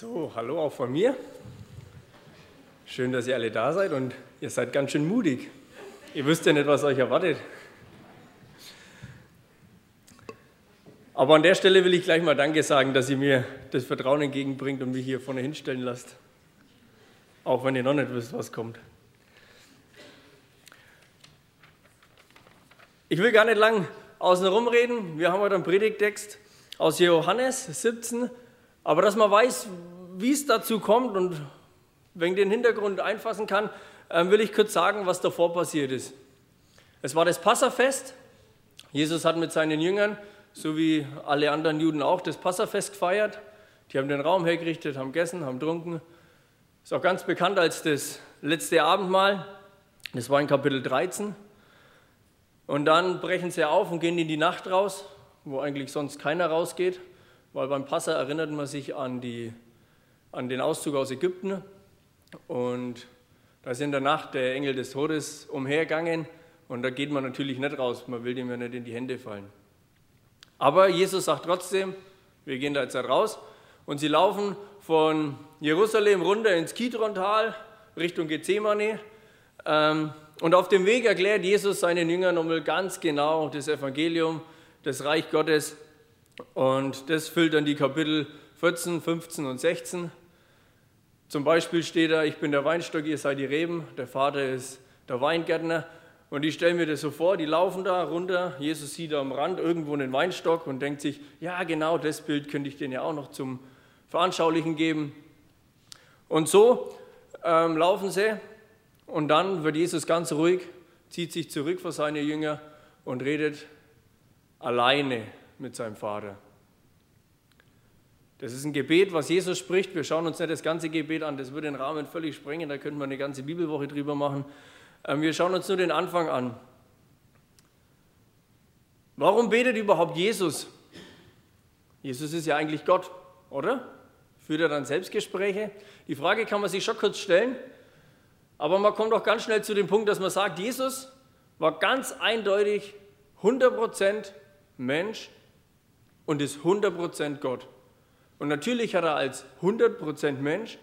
So, hallo auch von mir. Schön, dass ihr alle da seid und ihr seid ganz schön mutig. Ihr wisst ja nicht, was euch erwartet. Aber an der Stelle will ich gleich mal Danke sagen, dass ihr mir das Vertrauen entgegenbringt und mich hier vorne hinstellen lasst. Auch wenn ihr noch nicht wisst, was kommt. Ich will gar nicht lang außen herum reden. Wir haben heute einen Predigtext aus Johannes 17, aber dass man weiß, wie es dazu kommt und wenn ich den Hintergrund einfassen kann, ähm, will ich kurz sagen, was davor passiert ist. Es war das Passafest. Jesus hat mit seinen Jüngern, so wie alle anderen Juden auch, das Passafest gefeiert. Die haben den Raum hergerichtet, haben gegessen, haben getrunken. Ist auch ganz bekannt als das letzte Abendmahl. Das war in Kapitel 13. Und dann brechen sie auf und gehen in die Nacht raus, wo eigentlich sonst keiner rausgeht weil beim Passa erinnert man sich an, die, an den Auszug aus Ägypten. Und da ist in der Nacht der Engel des Todes umhergegangen. Und da geht man natürlich nicht raus, man will dem ja nicht in die Hände fallen. Aber Jesus sagt trotzdem, wir gehen da jetzt raus. Und sie laufen von Jerusalem runter ins Kidron-Tal Richtung Gethsemane. Ähm, und auf dem Weg erklärt Jesus seinen Jüngern nochmal ganz genau das Evangelium, das Reich Gottes. Und das füllt dann die Kapitel 14, 15 und 16. Zum Beispiel steht da, ich bin der Weinstock, ihr seid die Reben, der Vater ist der Weingärtner. Und ich stelle mir das so vor, die laufen da runter, Jesus sieht da am Rand irgendwo einen Weinstock und denkt sich, ja genau, das Bild könnte ich denen ja auch noch zum Veranschaulichen geben. Und so ähm, laufen sie und dann wird Jesus ganz ruhig, zieht sich zurück vor seine Jünger und redet alleine mit seinem Vater. Das ist ein Gebet, was Jesus spricht. Wir schauen uns nicht das ganze Gebet an, das würde den Rahmen völlig sprengen, da könnten wir eine ganze Bibelwoche drüber machen. Ähm, wir schauen uns nur den Anfang an. Warum betet überhaupt Jesus? Jesus ist ja eigentlich Gott, oder? Führt er dann Selbstgespräche? Die Frage kann man sich schon kurz stellen, aber man kommt auch ganz schnell zu dem Punkt, dass man sagt, Jesus war ganz eindeutig 100% Mensch und ist 100% Gott. Und natürlich hat er als 100% Mensch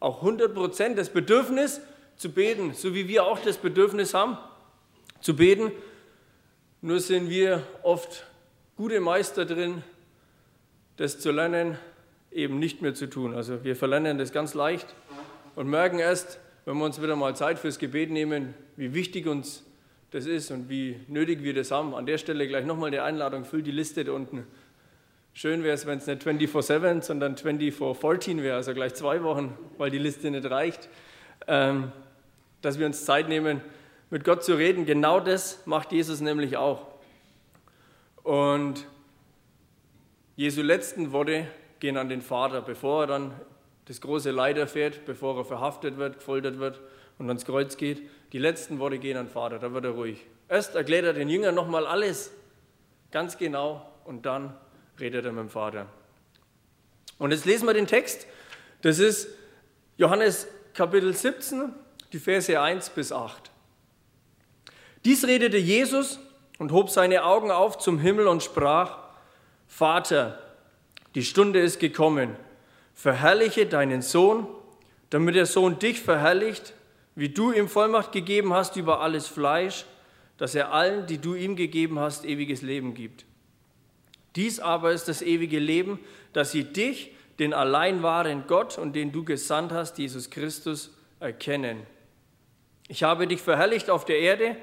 auch 100% das Bedürfnis zu beten, so wie wir auch das Bedürfnis haben zu beten. Nur sind wir oft gute Meister drin, das zu lernen, eben nicht mehr zu tun. Also wir verlernen das ganz leicht und merken erst, wenn wir uns wieder mal Zeit fürs Gebet nehmen, wie wichtig uns das ist und wie nötig wir das haben. An der Stelle gleich nochmal die Einladung, füllt die Liste da unten Schön wäre es, wenn es nicht 24-7, sondern 24-14 wäre, also gleich zwei Wochen, weil die Liste nicht reicht. Ähm, dass wir uns Zeit nehmen, mit Gott zu reden. Genau das macht Jesus nämlich auch. Und Jesu letzten Worte gehen an den Vater, bevor er dann das große Leid erfährt, bevor er verhaftet wird, gefoltert wird und ans Kreuz geht. Die letzten Worte gehen an den Vater, da wird er ruhig. Erst erklärt er den Jüngern nochmal alles, ganz genau, und dann redet er mit dem Vater. Und jetzt lesen wir den Text. Das ist Johannes Kapitel 17, die Verse 1 bis 8. Dies redete Jesus und hob seine Augen auf zum Himmel und sprach, Vater, die Stunde ist gekommen, verherrliche deinen Sohn, damit der Sohn dich verherrlicht, wie du ihm Vollmacht gegeben hast über alles Fleisch, dass er allen, die du ihm gegeben hast, ewiges Leben gibt. Dies aber ist das ewige Leben, dass sie dich, den allein wahren Gott und den du gesandt hast, Jesus Christus, erkennen. Ich habe dich verherrlicht auf der Erde,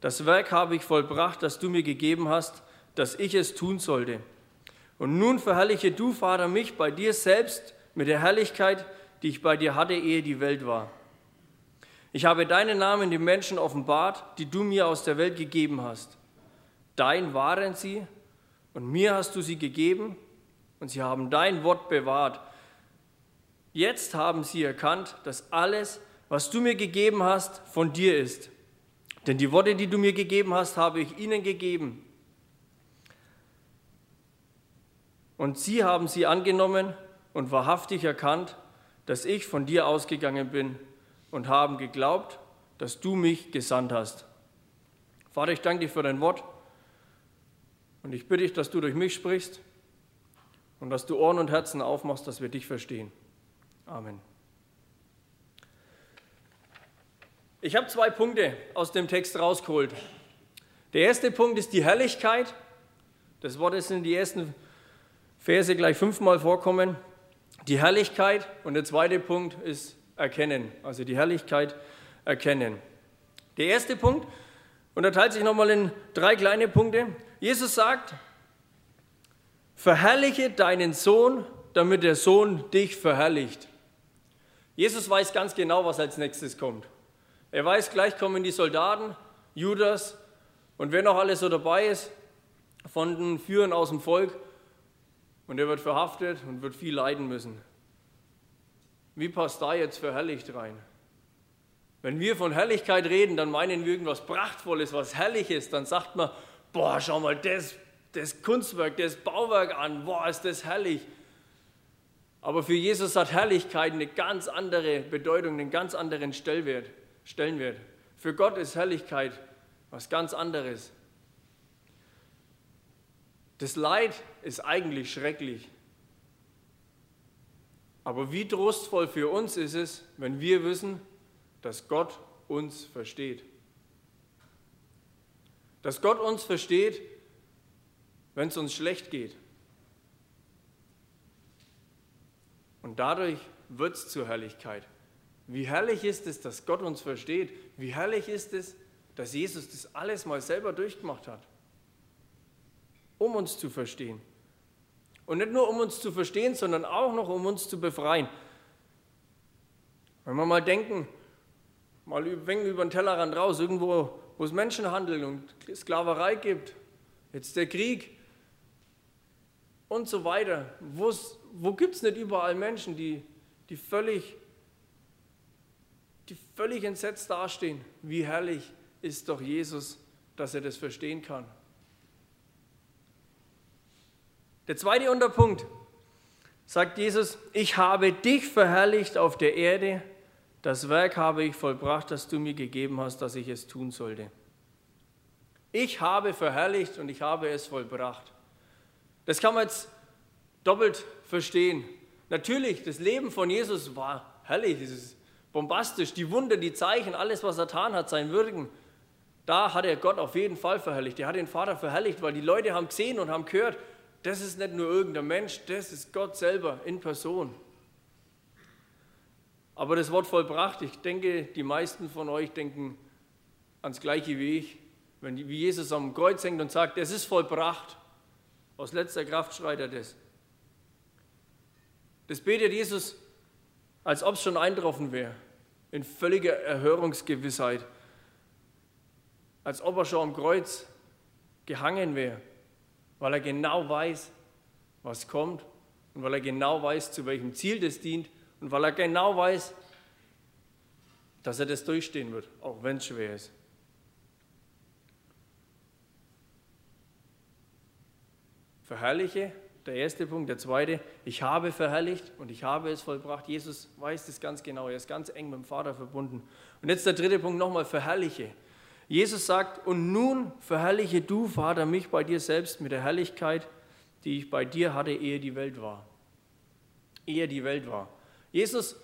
das Werk habe ich vollbracht, das du mir gegeben hast, dass ich es tun sollte. Und nun verherrliche du, Vater, mich bei dir selbst mit der Herrlichkeit, die ich bei dir hatte, ehe die Welt war. Ich habe deinen Namen den Menschen offenbart, die du mir aus der Welt gegeben hast. Dein waren sie und mir hast du sie gegeben und sie haben dein Wort bewahrt. Jetzt haben sie erkannt, dass alles, was du mir gegeben hast, von dir ist. Denn die Worte, die du mir gegeben hast, habe ich ihnen gegeben. Und sie haben sie angenommen und wahrhaftig erkannt, dass ich von dir ausgegangen bin und haben geglaubt, dass du mich gesandt hast. Vater, ich danke dir für dein Wort. Und ich bitte dich, dass du durch mich sprichst und dass du Ohren und Herzen aufmachst, dass wir dich verstehen. Amen. Ich habe zwei Punkte aus dem Text rausgeholt. Der erste Punkt ist die Herrlichkeit. Das Wort ist in die ersten Verse gleich fünfmal vorkommen. Die Herrlichkeit. Und der zweite Punkt ist Erkennen. Also die Herrlichkeit erkennen. Der erste Punkt unterteilt sich nochmal in drei kleine Punkte. Jesus sagt, verherrliche deinen Sohn, damit der Sohn dich verherrlicht. Jesus weiß ganz genau, was als nächstes kommt. Er weiß, gleich kommen die Soldaten, Judas und wer noch alles so dabei ist, von den Führern aus dem Volk. Und er wird verhaftet und wird viel leiden müssen. Wie passt da jetzt verherrlicht rein? Wenn wir von Herrlichkeit reden, dann meinen wir irgendwas Prachtvolles, was Herrliches. Dann sagt man, boah, schau mal das, das Kunstwerk, das Bauwerk an, boah, ist das herrlich. Aber für Jesus hat Herrlichkeit eine ganz andere Bedeutung, einen ganz anderen Stellwert, Stellenwert. Für Gott ist Herrlichkeit was ganz anderes. Das Leid ist eigentlich schrecklich. Aber wie trostvoll für uns ist es, wenn wir wissen, dass Gott uns versteht. Dass Gott uns versteht, wenn es uns schlecht geht. Und dadurch wird es zur Herrlichkeit. Wie herrlich ist es, dass Gott uns versteht? Wie herrlich ist es, dass Jesus das alles mal selber durchgemacht hat, um uns zu verstehen. Und nicht nur um uns zu verstehen, sondern auch noch um uns zu befreien. Wenn wir mal denken, mal ein wenig über den Tellerrand raus, irgendwo, wo es Menschenhandel und Sklaverei gibt, jetzt der Krieg und so weiter. Wo's, wo gibt es nicht überall Menschen, die, die, völlig, die völlig entsetzt dastehen? Wie herrlich ist doch Jesus, dass er das verstehen kann. Der zweite Unterpunkt sagt Jesus, ich habe dich verherrlicht auf der Erde, das Werk habe ich vollbracht, das du mir gegeben hast, dass ich es tun sollte. Ich habe verherrlicht und ich habe es vollbracht. Das kann man jetzt doppelt verstehen. Natürlich, das Leben von Jesus war herrlich, es ist bombastisch, die Wunder, die Zeichen, alles, was er getan hat, sein Wirken. Da hat er Gott auf jeden Fall verherrlicht. Er hat den Vater verherrlicht, weil die Leute haben gesehen und haben gehört, das ist nicht nur irgendein Mensch, das ist Gott selber in Person. Aber das Wort vollbracht, ich denke, die meisten von euch denken ans gleiche wie ich. Wenn wie Jesus am Kreuz hängt und sagt, es ist vollbracht, aus letzter Kraft schreit er das. Das betet Jesus, als ob es schon eintroffen wäre, in völliger Erhörungsgewissheit, als ob er schon am Kreuz gehangen wäre, weil er genau weiß, was kommt und weil er genau weiß, zu welchem Ziel das dient und weil er genau weiß, dass er das durchstehen wird, auch wenn es schwer ist. Verherrliche, der erste Punkt. Der zweite, ich habe verherrlicht und ich habe es vollbracht. Jesus weiß das ganz genau, er ist ganz eng mit dem Vater verbunden. Und jetzt der dritte Punkt nochmal, verherrliche. Jesus sagt, und nun verherrliche du, Vater, mich bei dir selbst mit der Herrlichkeit, die ich bei dir hatte, ehe die Welt war. Ehe die Welt war. Jesus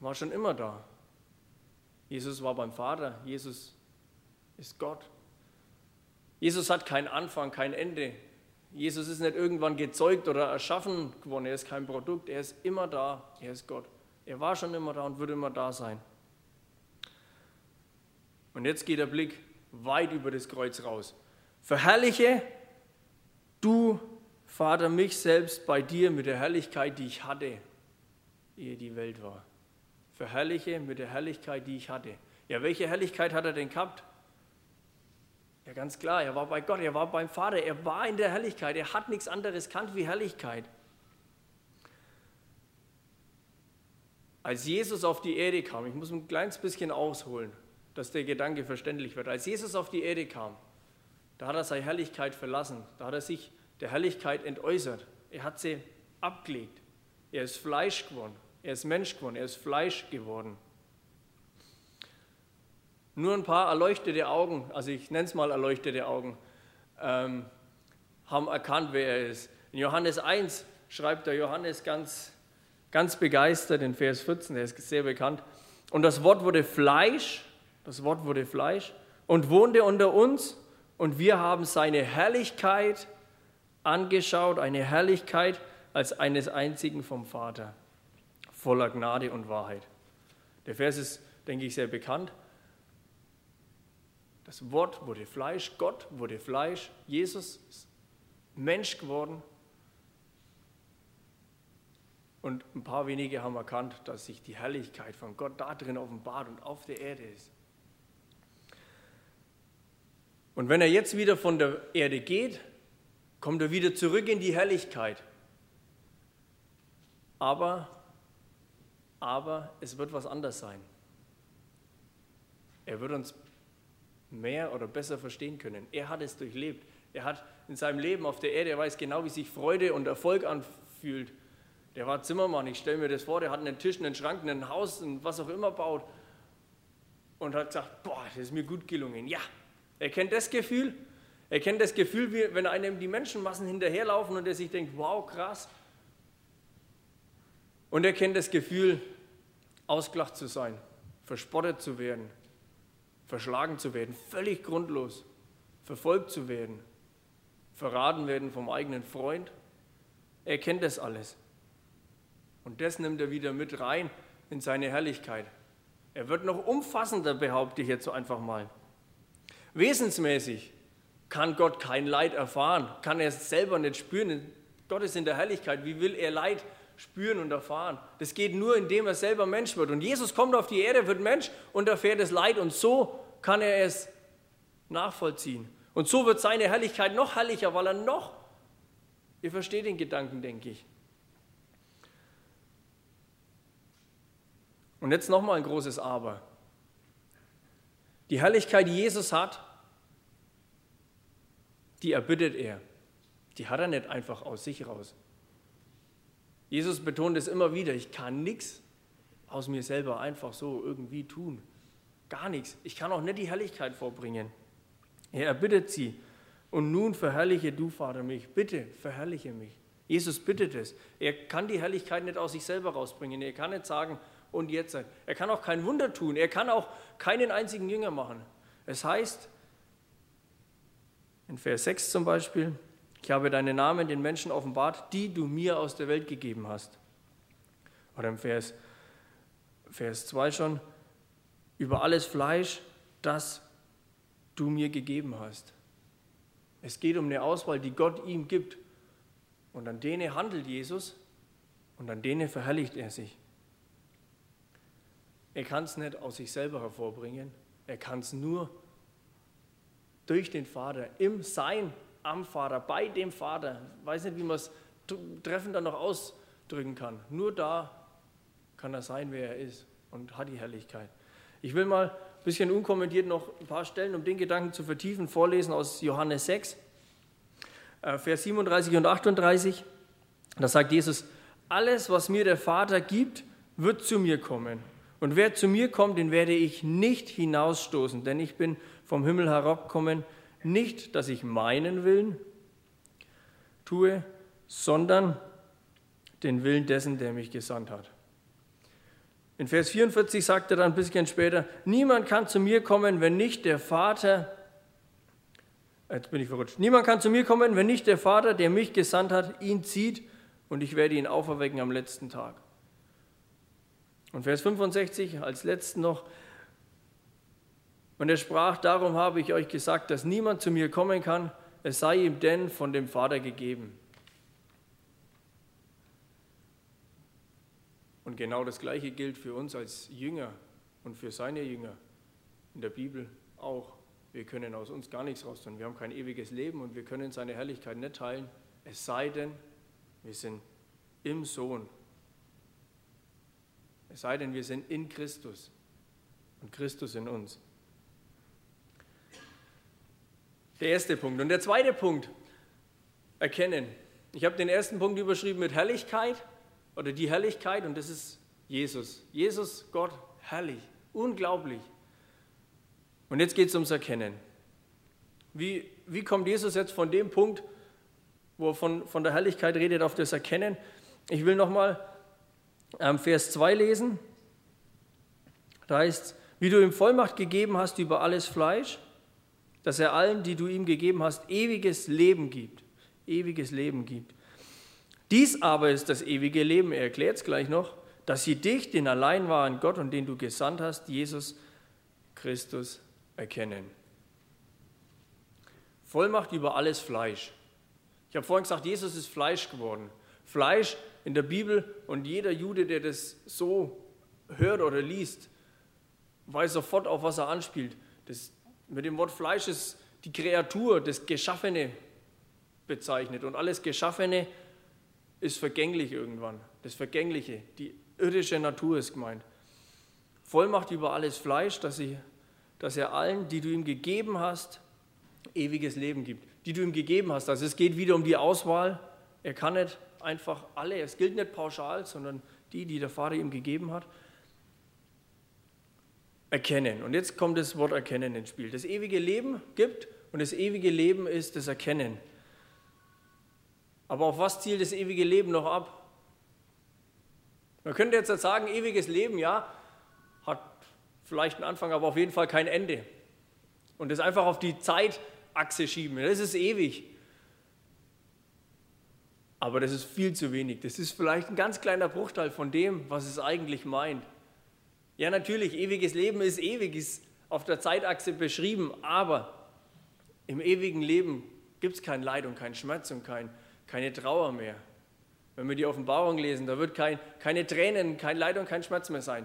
war schon immer da. Jesus war beim Vater. Jesus ist Gott. Jesus hat keinen Anfang, kein Ende. Jesus ist nicht irgendwann gezeugt oder erschaffen geworden. Er ist kein Produkt. Er ist immer da. Er ist Gott. Er war schon immer da und wird immer da sein. Und jetzt geht der Blick weit über das Kreuz raus. Verherrliche du, Vater, mich selbst bei dir mit der Herrlichkeit, die ich hatte, ehe die Welt war. Verherrliche mit der Herrlichkeit, die ich hatte. Ja, welche Herrlichkeit hat er denn gehabt? Ja, ganz klar, er war bei Gott, er war beim Vater, er war in der Herrlichkeit, er hat nichts anderes kannt wie Herrlichkeit. Als Jesus auf die Erde kam, ich muss ein kleines bisschen ausholen, dass der Gedanke verständlich wird. Als Jesus auf die Erde kam, da hat er seine Herrlichkeit verlassen, da hat er sich der Herrlichkeit entäußert. Er hat sie abgelegt. Er ist Fleisch geworden. Er ist Mensch geworden. Er ist Fleisch geworden. Nur ein paar erleuchtete Augen, also ich nenne es mal erleuchtete Augen, ähm, haben erkannt, wer er ist. In Johannes 1 schreibt der Johannes ganz ganz begeistert in Vers 14, der ist sehr bekannt. Und das Wort wurde Fleisch, das Wort wurde Fleisch und wohnte unter uns und wir haben seine Herrlichkeit angeschaut, eine Herrlichkeit als eines einzigen vom Vater, voller Gnade und Wahrheit. Der Vers ist, denke ich, sehr bekannt. Das Wort wurde Fleisch, Gott wurde Fleisch, Jesus ist Mensch geworden. Und ein paar wenige haben erkannt, dass sich die Herrlichkeit von Gott da drin offenbart und auf der Erde ist. Und wenn er jetzt wieder von der Erde geht, kommt er wieder zurück in die Herrlichkeit. Aber, aber es wird was anders sein. Er wird uns mehr oder besser verstehen können. Er hat es durchlebt. Er hat in seinem Leben auf der Erde, er weiß genau, wie sich Freude und Erfolg anfühlt. Der war Zimmermann, ich stelle mir das vor, der hat einen Tisch, einen Schrank, ein Haus, was auch immer baut und hat gesagt, boah, das ist mir gut gelungen. Ja, er kennt das Gefühl. Er kennt das Gefühl, wie wenn einem die Menschenmassen hinterherlaufen und er sich denkt, wow, krass. Und er kennt das Gefühl, ausgelacht zu sein, verspottet zu werden, verschlagen zu werden, völlig grundlos, verfolgt zu werden, verraten werden vom eigenen Freund. Er kennt das alles. Und das nimmt er wieder mit rein in seine Herrlichkeit. Er wird noch umfassender, behaupte ich jetzt so einfach mal. Wesensmäßig kann Gott kein Leid erfahren, kann er es selber nicht spüren. Gott ist in der Herrlichkeit. Wie will er Leid spüren und erfahren? Das geht nur, indem er selber Mensch wird. Und Jesus kommt auf die Erde, wird Mensch und erfährt das Leid. Und so kann er es nachvollziehen. Und so wird seine Herrlichkeit noch herrlicher, weil er noch, ihr versteht den Gedanken, denke ich. Und jetzt nochmal ein großes Aber. Die Herrlichkeit, die Jesus hat, die erbittet er. Die hat er nicht einfach aus sich raus. Jesus betont es immer wieder, ich kann nichts aus mir selber einfach so irgendwie tun. Gar nichts. Ich kann auch nicht die Herrlichkeit vorbringen. Er erbittet sie. Und nun verherrliche du, Vater, mich. Bitte verherrliche mich. Jesus bittet es. Er kann die Herrlichkeit nicht aus sich selber rausbringen. Er kann nicht sagen, und jetzt. Er kann auch kein Wunder tun. Er kann auch keinen einzigen Jünger machen. Es heißt in Vers 6 zum Beispiel, ich habe deinen Namen den Menschen offenbart, die du mir aus der Welt gegeben hast. Oder im Vers, Vers 2 schon, über alles Fleisch, das du mir gegeben hast. Es geht um eine Auswahl, die Gott ihm gibt. Und an denen handelt Jesus und an denen verherrlicht er sich. Er kann es nicht aus sich selber hervorbringen, er kann es nur durch den Vater, im Sein am Vater, bei dem Vater. Ich weiß nicht, wie man es treffender noch ausdrücken kann. Nur da kann er sein, wer er ist und hat die Herrlichkeit. Ich will mal ein bisschen unkommentiert noch ein paar Stellen, um den Gedanken zu vertiefen, vorlesen aus Johannes 6, äh, Vers 37 und 38. Da sagt Jesus, alles, was mir der Vater gibt, wird zu mir kommen. Und wer zu mir kommt, den werde ich nicht hinausstoßen, denn ich bin vom Himmel herabgekommen, nicht, dass ich meinen Willen tue, sondern den Willen dessen, der mich gesandt hat. In Vers 44 sagt er dann ein bisschen später, niemand kann zu mir kommen, wenn nicht der Vater, jetzt bin ich verrutscht, niemand kann zu mir kommen, wenn nicht der Vater, der mich gesandt hat, ihn zieht und ich werde ihn auferwecken am letzten Tag. Und Vers 65 als letzten noch. Und er sprach, darum habe ich euch gesagt, dass niemand zu mir kommen kann, es sei ihm denn von dem Vater gegeben. Und genau das Gleiche gilt für uns als Jünger und für seine Jünger in der Bibel auch. Wir können aus uns gar nichts raus tun. Wir haben kein ewiges Leben und wir können seine Herrlichkeit nicht teilen, es sei denn, wir sind im Sohn es sei denn, wir sind in Christus und Christus in uns. Der erste Punkt. Und der zweite Punkt, erkennen. Ich habe den ersten Punkt überschrieben mit Herrlichkeit oder die Herrlichkeit und das ist Jesus. Jesus, Gott, herrlich, unglaublich. Und jetzt geht es ums Erkennen. Wie, wie kommt Jesus jetzt von dem Punkt, wo er von, von der Herrlichkeit redet, auf das Erkennen? Ich will nochmal ähm, Vers 2 lesen. Da heißt, wie du ihm Vollmacht gegeben hast über alles Fleisch, dass er allen, die du ihm gegeben hast, ewiges Leben gibt. Ewiges Leben gibt. Dies aber ist das ewige Leben, er erklärt es gleich noch, dass sie dich, den allein wahren Gott und den du gesandt hast, Jesus Christus, erkennen. Vollmacht über alles Fleisch. Ich habe vorhin gesagt, Jesus ist Fleisch geworden. Fleisch in der Bibel und jeder Jude, der das so hört oder liest, weiß sofort, auf was er anspielt. Das, mit dem Wort Fleisch ist die Kreatur, das Geschaffene bezeichnet. Und alles Geschaffene ist vergänglich irgendwann. Das Vergängliche, die irdische Natur ist gemeint. Vollmacht über alles Fleisch, dass, sie, dass er allen, die du ihm gegeben hast, ewiges Leben gibt. Die du ihm gegeben hast. Also es geht wieder um die Auswahl. Er kann nicht einfach alle, es gilt nicht pauschal, sondern die, die der Vater ihm gegeben hat erkennen. Und jetzt kommt das Wort erkennen ins Spiel. Das ewige Leben gibt und das ewige Leben ist das Erkennen. Aber auf was zielt das ewige Leben noch ab? Man könnte jetzt sagen, ewiges Leben, ja, hat vielleicht einen Anfang, aber auf jeden Fall kein Ende. Und das einfach auf die Zeitachse schieben, das ist ewig. Aber das ist viel zu wenig. Das ist vielleicht ein ganz kleiner Bruchteil von dem, was es eigentlich meint. Ja, natürlich, ewiges Leben ist ewig, ist auf der Zeitachse beschrieben, aber im ewigen Leben gibt es kein Leid und kein Schmerz und kein, keine Trauer mehr. Wenn wir die Offenbarung lesen, da wird kein, keine Tränen, kein Leid und kein Schmerz mehr sein.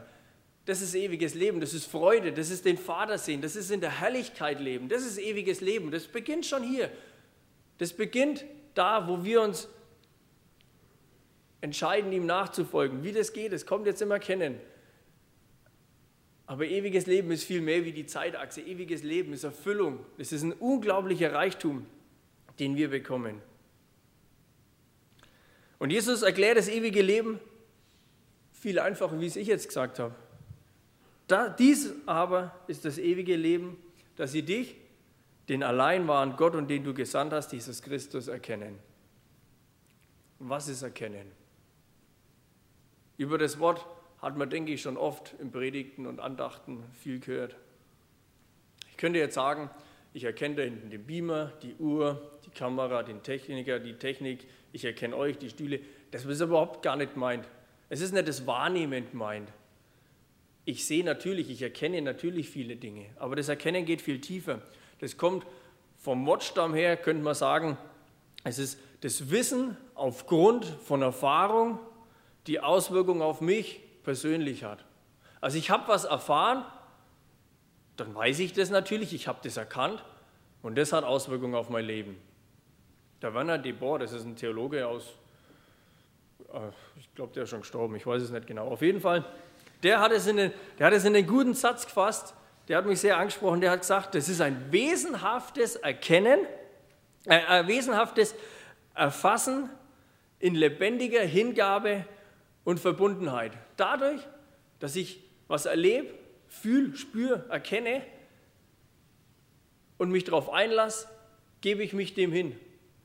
Das ist ewiges Leben, das ist Freude, das ist den Vater sehen, das ist in der Herrlichkeit leben, das ist ewiges Leben. Das beginnt schon hier. Das beginnt da, wo wir uns entscheiden, ihm nachzufolgen. Wie das geht, das kommt jetzt immer kennen. Aber ewiges Leben ist viel mehr wie die Zeitachse. Ewiges Leben ist Erfüllung. Es ist ein unglaublicher Reichtum, den wir bekommen. Und Jesus erklärt das ewige Leben viel einfacher, wie es ich jetzt gesagt habe. Da, dies aber ist das ewige Leben, dass sie dich, den allein wahren Gott und den du gesandt hast, Jesus Christus, erkennen. Was ist erkennen? Über das Wort hat man, denke ich, schon oft in Predigten und Andachten viel gehört. Ich könnte jetzt sagen, ich erkenne da hinten den Beamer, die Uhr, die Kamera, den Techniker, die Technik, ich erkenne euch, die Stühle. Das ist überhaupt gar nicht meint. Es ist nicht das Wahrnehmend meint. Ich sehe natürlich, ich erkenne natürlich viele Dinge, aber das Erkennen geht viel tiefer. Das kommt vom Wortstamm her, könnte man sagen, es ist das Wissen aufgrund von Erfahrung, die Auswirkung auf mich, persönlich hat. Also ich habe was erfahren, dann weiß ich das natürlich, ich habe das erkannt und das hat Auswirkungen auf mein Leben. Der Werner de Boer, das ist ein Theologe aus, äh, ich glaube, der ist schon gestorben, ich weiß es nicht genau. Auf jeden Fall, der hat es in den, der hat es in den guten Satz gefasst, der hat mich sehr angesprochen, der hat gesagt, das ist ein wesenhaftes Erkennen, äh, ein wesenhaftes Erfassen in lebendiger Hingabe und Verbundenheit. Dadurch, dass ich was erlebe, fühle, spüre, erkenne und mich darauf einlasse, gebe ich mich dem hin.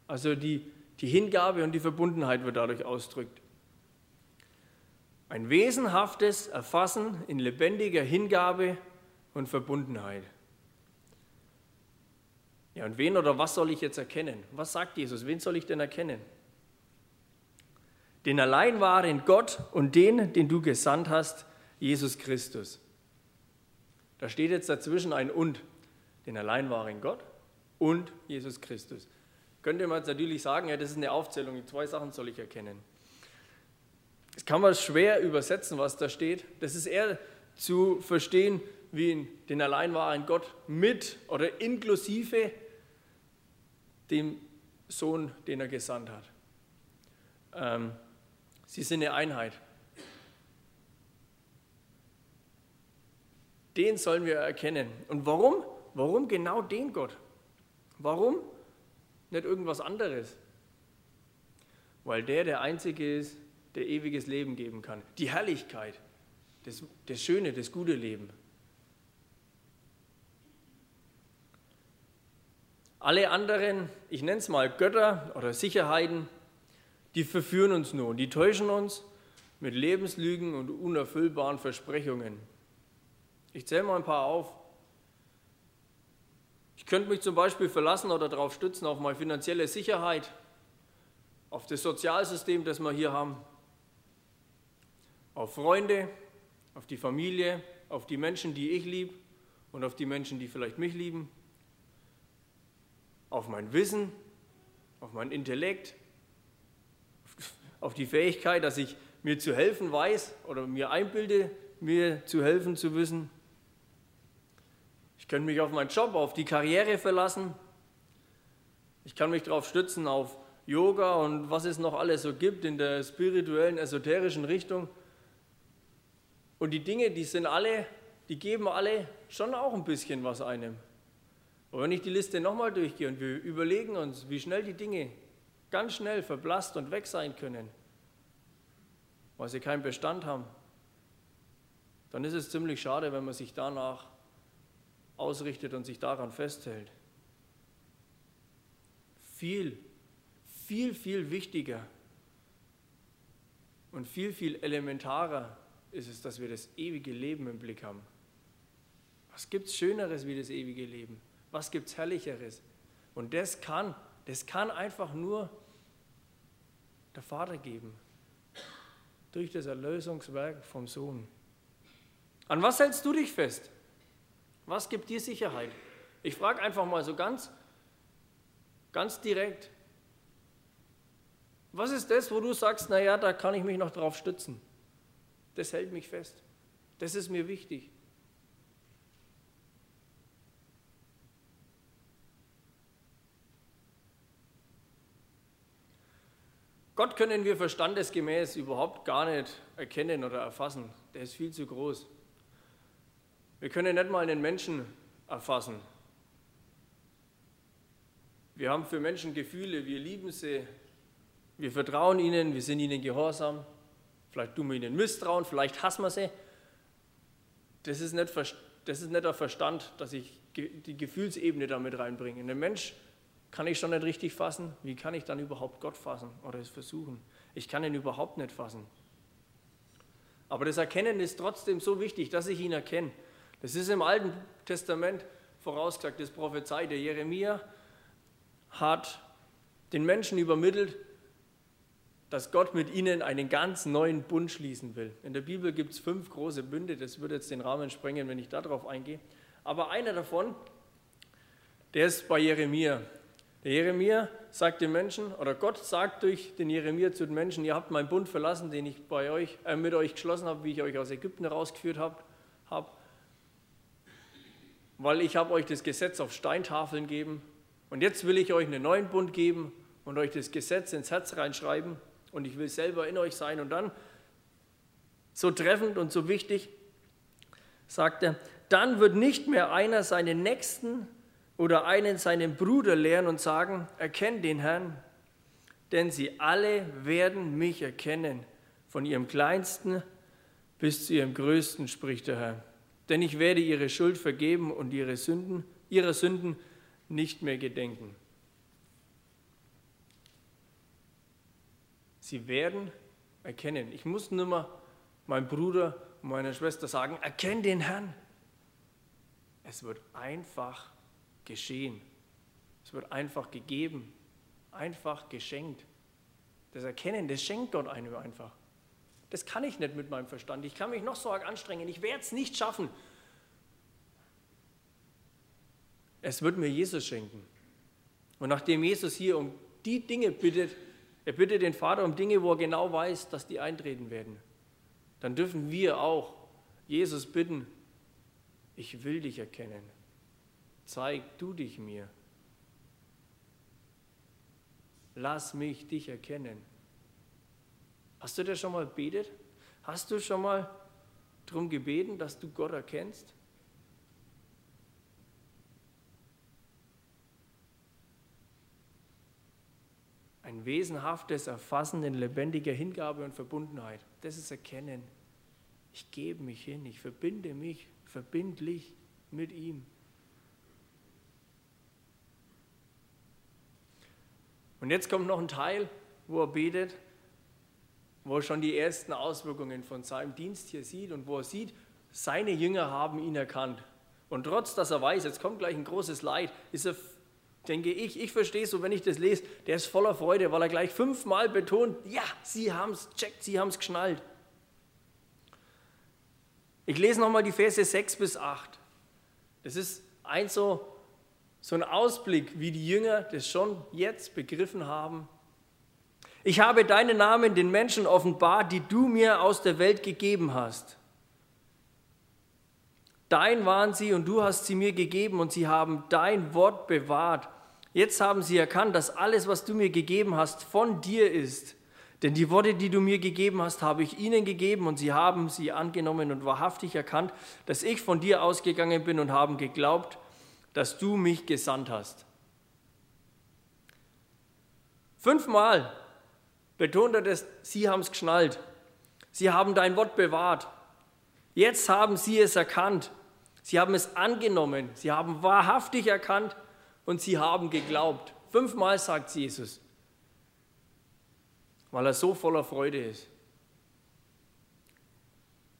Also die, die Hingabe und die Verbundenheit wird dadurch ausdrückt. Ein wesenhaftes Erfassen in lebendiger Hingabe und Verbundenheit. Ja, und wen oder was soll ich jetzt erkennen? Was sagt Jesus? Wen soll ich denn erkennen? Den allein wahren Gott und den, den du gesandt hast, Jesus Christus. Da steht jetzt dazwischen ein und, den allein wahren Gott und Jesus Christus. Könnte man jetzt natürlich sagen, ja, das ist eine Aufzählung, die zwei Sachen soll ich erkennen. Das kann man schwer übersetzen, was da steht. Das ist eher zu verstehen wie den allein wahren Gott mit oder inklusive dem Sohn, den er gesandt hat. Ähm, Sie sind eine Einheit. Den sollen wir erkennen. Und warum? Warum genau den Gott? Warum nicht irgendwas anderes? Weil der der Einzige ist, der ewiges Leben geben kann. Die Herrlichkeit, das, das schöne, das gute Leben. Alle anderen, ich nenne es mal Götter oder Sicherheiten, die verführen uns nur, die täuschen uns mit Lebenslügen und unerfüllbaren Versprechungen. Ich zähle mal ein paar auf. Ich könnte mich zum Beispiel verlassen oder darauf stützen auf meine finanzielle Sicherheit, auf das Sozialsystem, das wir hier haben, auf Freunde, auf die Familie, auf die Menschen, die ich liebe und auf die Menschen, die vielleicht mich lieben, auf mein Wissen, auf mein Intellekt, auf die Fähigkeit, dass ich mir zu helfen weiß oder mir einbilde, mir zu helfen zu wissen. Ich könnte mich auf meinen Job, auf die Karriere verlassen. Ich kann mich darauf stützen, auf Yoga und was es noch alles so gibt in der spirituellen, esoterischen Richtung. Und die Dinge, die sind alle, die geben alle schon auch ein bisschen was einem. Aber wenn ich die Liste nochmal durchgehe und wir überlegen uns, wie schnell die Dinge ganz schnell verblasst und weg sein können, weil sie keinen Bestand haben, dann ist es ziemlich schade, wenn man sich danach ausrichtet und sich daran festhält. Viel, viel, viel wichtiger und viel, viel elementarer ist es, dass wir das ewige Leben im Blick haben. Was gibt es Schöneres wie das ewige Leben? Was gibt es Herrlicheres? Und das kann, das kann einfach nur der Vater geben durch das Erlösungswerk vom Sohn. An was hältst du dich fest? Was gibt dir Sicherheit? Ich frage einfach mal so ganz, ganz direkt. Was ist das, wo du sagst, naja, da kann ich mich noch drauf stützen? Das hält mich fest. Das ist mir wichtig. Gott können wir verstandesgemäß überhaupt gar nicht erkennen oder erfassen. Der ist viel zu groß. Wir können nicht mal einen Menschen erfassen. Wir haben für Menschen Gefühle, wir lieben sie, wir vertrauen ihnen, wir sind ihnen gehorsam. Vielleicht tun wir ihnen Misstrauen, vielleicht hassen wir sie. Das ist nicht, das ist nicht der Verstand, dass ich die Gefühlsebene damit reinbringe. Ein Mensch kann ich schon nicht richtig fassen, wie kann ich dann überhaupt Gott fassen oder es versuchen? Ich kann ihn überhaupt nicht fassen. Aber das Erkennen ist trotzdem so wichtig, dass ich ihn erkenne. Das ist im Alten Testament vorausgesagt, das Prophezei. Der Jeremia hat den Menschen übermittelt, dass Gott mit ihnen einen ganz neuen Bund schließen will. In der Bibel gibt es fünf große Bünde, das würde jetzt den Rahmen sprengen, wenn ich darauf eingehe. Aber einer davon, der ist bei Jeremia. Der Jeremia sagt den Menschen, oder Gott sagt durch den Jeremia zu den Menschen, ihr habt meinen Bund verlassen, den ich bei euch, äh, mit euch geschlossen habe, wie ich euch aus Ägypten herausgeführt habe, hab, weil ich habe euch das Gesetz auf Steintafeln gegeben und jetzt will ich euch einen neuen Bund geben und euch das Gesetz ins Herz reinschreiben. Und ich will selber in euch sein. Und dann, so treffend und so wichtig, sagt er, dann wird nicht mehr einer seinen Nächsten oder einen seinen Bruder lehren und sagen, erkenn den Herrn, denn sie alle werden mich erkennen, von ihrem kleinsten bis zu ihrem größten, spricht der Herr. Denn ich werde ihre Schuld vergeben und ihre Sünden, ihre Sünden nicht mehr gedenken. Sie werden erkennen. Ich muss nur mal meinem Bruder und meiner Schwester sagen, erkenn den Herrn. Es wird einfach geschehen. Es wird einfach gegeben, einfach geschenkt. Das Erkennen, das schenkt Gott einem einfach. Das kann ich nicht mit meinem Verstand. Ich kann mich noch so arg anstrengen. Ich werde es nicht schaffen. Es wird mir Jesus schenken. Und nachdem Jesus hier um die Dinge bittet, er bittet den Vater um Dinge, wo er genau weiß, dass die eintreten werden, dann dürfen wir auch Jesus bitten, ich will dich erkennen zeig du dich mir. Lass mich dich erkennen. Hast du das schon mal betet? Hast du schon mal darum gebeten, dass du Gott erkennst? Ein wesenhaftes Erfassen in lebendiger Hingabe und Verbundenheit. Das ist Erkennen. Ich gebe mich hin, ich verbinde mich verbindlich mit ihm. Und jetzt kommt noch ein Teil, wo er betet, wo er schon die ersten Auswirkungen von seinem Dienst hier sieht und wo er sieht, seine Jünger haben ihn erkannt. Und trotz, dass er weiß, jetzt kommt gleich ein großes Leid, ist er, denke ich, ich verstehe so, wenn ich das lese, der ist voller Freude, weil er gleich fünfmal betont, ja, sie haben es checkt, sie haben es geschnallt. Ich lese nochmal die Verse 6 bis 8. Das ist ein so, so ein Ausblick, wie die Jünger das schon jetzt begriffen haben. Ich habe deinen Namen den Menschen offenbart, die du mir aus der Welt gegeben hast. Dein waren sie und du hast sie mir gegeben und sie haben dein Wort bewahrt. Jetzt haben sie erkannt, dass alles, was du mir gegeben hast, von dir ist. Denn die Worte, die du mir gegeben hast, habe ich ihnen gegeben und sie haben sie angenommen und wahrhaftig erkannt, dass ich von dir ausgegangen bin und haben geglaubt, dass du mich gesandt hast. Fünfmal betont er das, sie haben es geschnallt. Sie haben dein Wort bewahrt. Jetzt haben sie es erkannt. Sie haben es angenommen, sie haben wahrhaftig erkannt und sie haben geglaubt. Fünfmal sagt Jesus, weil er so voller Freude ist.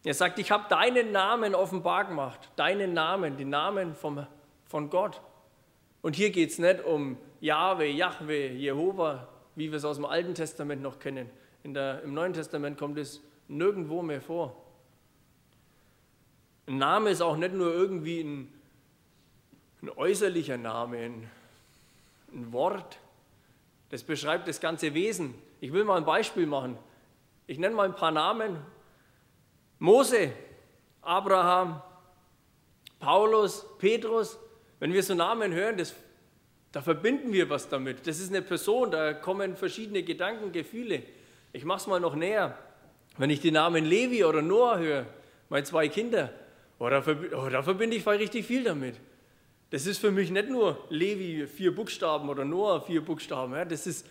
Er sagt, ich habe deinen Namen offenbar gemacht, deinen Namen, den Namen vom, von Gott. Und hier geht es nicht um Jahwe, Jahwe, Jehova, wie wir es aus dem Alten Testament noch kennen. Der, Im Neuen Testament kommt es nirgendwo mehr vor. Ein Name ist auch nicht nur irgendwie ein, ein äußerlicher Name, ein, ein Wort. Das beschreibt das ganze Wesen. Ich will mal ein Beispiel machen. Ich nenne mal ein paar Namen. Mose, Abraham, Paulus, Petrus. Wenn wir so Namen hören, das, da verbinden wir was damit. Das ist eine Person, da kommen verschiedene Gedanken, Gefühle. Ich mache es mal noch näher. Wenn ich die Namen Levi oder Noah höre, meine zwei Kinder, Oh, da, oh, da verbinde ich richtig viel damit. Das ist für mich nicht nur Levi vier Buchstaben oder Noah vier Buchstaben. Ja, das, ist,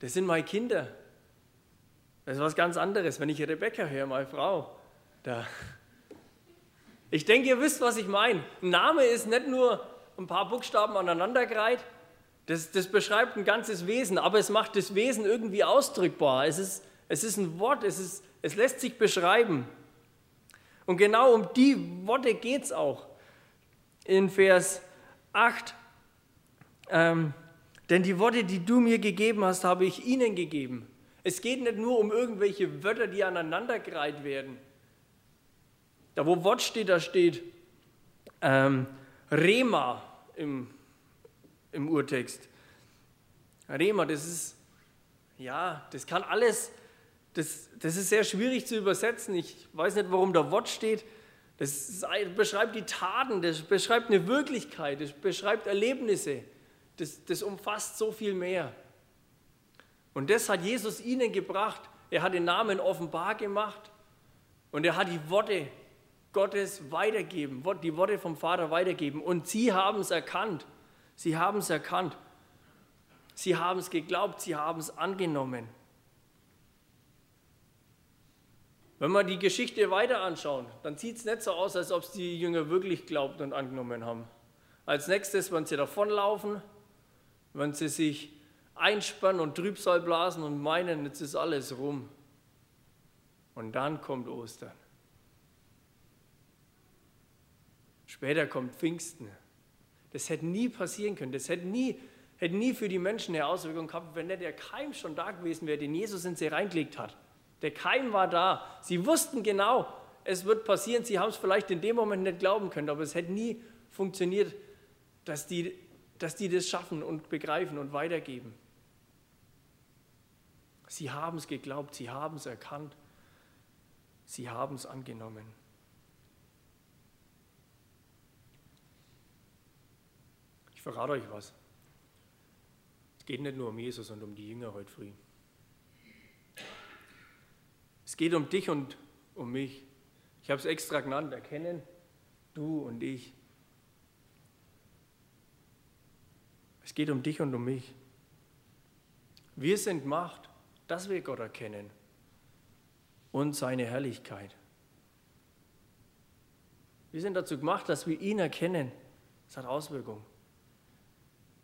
das sind meine Kinder. Das ist was ganz anderes. Wenn ich Rebecca höre, meine Frau, da. Ich denke, ihr wisst, was ich meine. Ein Name ist nicht nur ein paar Buchstaben aneinandergereiht. Das, das beschreibt ein ganzes Wesen, aber es macht das Wesen irgendwie ausdrückbar. Es ist, es ist ein Wort, es, ist, es lässt sich beschreiben. Und genau um die Worte geht es auch. In Vers 8. Ähm, denn die Worte, die du mir gegeben hast, habe ich ihnen gegeben. Es geht nicht nur um irgendwelche Wörter, die aneinandergereiht werden. Da wo Wort steht, da steht ähm, Rema im, im Urtext. Rema, das ist, ja, das kann alles das, das ist sehr schwierig zu übersetzen. Ich weiß nicht, warum da Wort steht. Das beschreibt die Taten, das beschreibt eine Wirklichkeit, das beschreibt Erlebnisse. Das, das umfasst so viel mehr. Und das hat Jesus ihnen gebracht. Er hat den Namen offenbar gemacht und er hat die Worte Gottes weitergeben, die Worte vom Vater weitergeben. Und sie haben es erkannt. Sie haben es erkannt. Sie haben es geglaubt, sie haben es angenommen. Wenn wir die Geschichte weiter anschauen, dann sieht es nicht so aus, als ob es die Jünger wirklich glaubt und angenommen haben. Als nächstes, wenn sie davonlaufen, wenn sie sich einspannen und Trübsal blasen und meinen, jetzt ist alles rum. Und dann kommt Ostern. Später kommt Pfingsten. Das hätte nie passieren können. Das hätte nie, hätte nie für die Menschen eine Auswirkung gehabt, wenn nicht der Keim schon da gewesen wäre, den Jesus in sie reingelegt hat. Der Keim war da. Sie wussten genau, es wird passieren. Sie haben es vielleicht in dem Moment nicht glauben können, aber es hätte nie funktioniert, dass die, dass die das schaffen und begreifen und weitergeben. Sie haben es geglaubt, sie haben es erkannt, sie haben es angenommen. Verrate euch was. Es geht nicht nur um Jesus und um die Jünger heute früh. Es geht um dich und um mich. Ich habe es extra genannt, erkennen, du und ich. Es geht um dich und um mich. Wir sind Macht, dass wir Gott erkennen und seine Herrlichkeit. Wir sind dazu gemacht, dass wir ihn erkennen. Das hat Auswirkungen.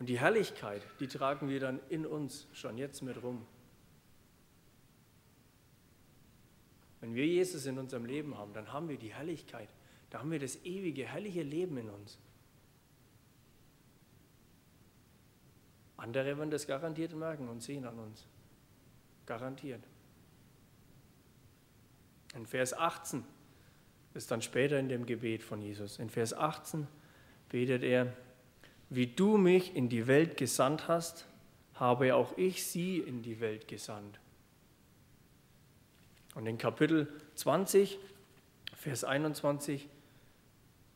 Und die Herrlichkeit, die tragen wir dann in uns schon jetzt mit rum. Wenn wir Jesus in unserem Leben haben, dann haben wir die Herrlichkeit. Da haben wir das ewige, herrliche Leben in uns. Andere werden das garantiert merken und sehen an uns. Garantiert. In Vers 18 ist dann später in dem Gebet von Jesus. In Vers 18 betet er, wie du mich in die Welt gesandt hast, habe auch ich sie in die Welt gesandt. Und in Kapitel 20, Vers 21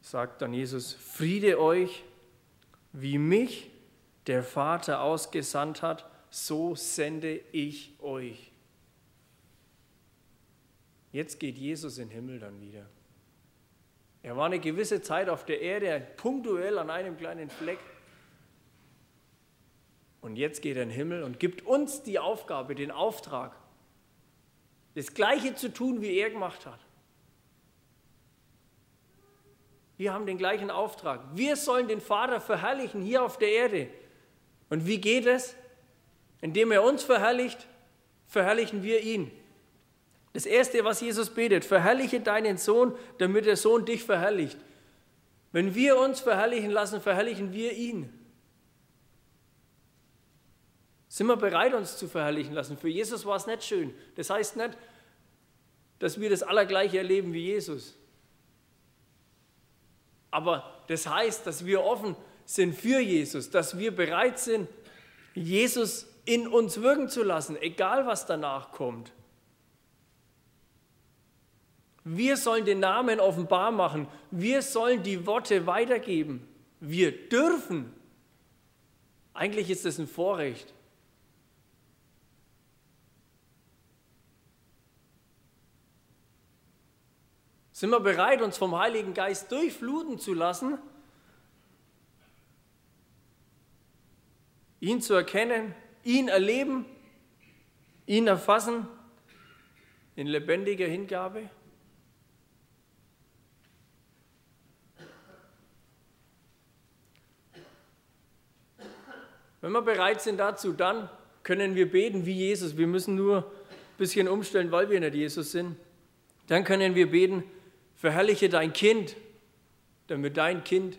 sagt dann Jesus, Friede euch, wie mich der Vater ausgesandt hat, so sende ich euch. Jetzt geht Jesus in den Himmel dann wieder. Er war eine gewisse Zeit auf der Erde, punktuell an einem kleinen Fleck. Und jetzt geht er in den Himmel und gibt uns die Aufgabe, den Auftrag, das Gleiche zu tun, wie er gemacht hat. Wir haben den gleichen Auftrag. Wir sollen den Vater verherrlichen hier auf der Erde. Und wie geht es? Indem er uns verherrlicht, verherrlichen wir ihn. Das Erste, was Jesus betet, verherrliche deinen Sohn, damit der Sohn dich verherrlicht. Wenn wir uns verherrlichen lassen, verherrlichen wir ihn. Sind wir bereit, uns zu verherrlichen lassen? Für Jesus war es nicht schön. Das heißt nicht, dass wir das Allergleiche erleben wie Jesus. Aber das heißt, dass wir offen sind für Jesus, dass wir bereit sind, Jesus in uns wirken zu lassen, egal was danach kommt. Wir sollen den Namen offenbar machen. Wir sollen die Worte weitergeben. Wir dürfen. Eigentlich ist es ein Vorrecht. Sind wir bereit, uns vom Heiligen Geist durchfluten zu lassen? Ihn zu erkennen, ihn erleben, ihn erfassen in lebendiger Hingabe? Wenn wir bereit sind dazu, dann können wir beten wie Jesus. Wir müssen nur ein bisschen umstellen, weil wir nicht Jesus sind. Dann können wir beten, verherrliche dein Kind, damit dein Kind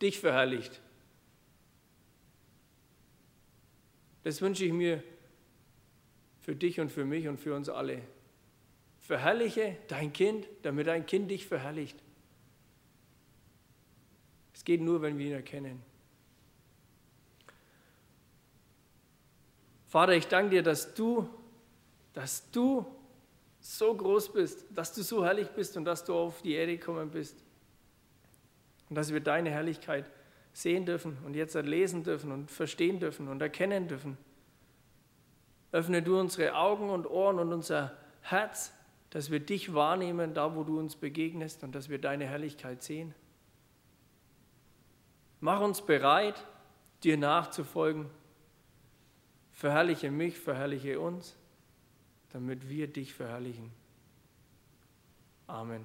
dich verherrlicht. Das wünsche ich mir für dich und für mich und für uns alle. Verherrliche dein Kind, damit dein Kind dich verherrlicht. Es geht nur, wenn wir ihn erkennen. Vater, ich danke dir, dass du, dass du so groß bist, dass du so herrlich bist und dass du auf die Erde gekommen bist. Und dass wir deine Herrlichkeit sehen dürfen und jetzt lesen dürfen und verstehen dürfen und erkennen dürfen. Öffne du unsere Augen und Ohren und unser Herz, dass wir dich wahrnehmen, da wo du uns begegnest und dass wir deine Herrlichkeit sehen. Mach uns bereit, dir nachzufolgen Verherrliche mich, verherrliche uns, damit wir dich verherrlichen. Amen.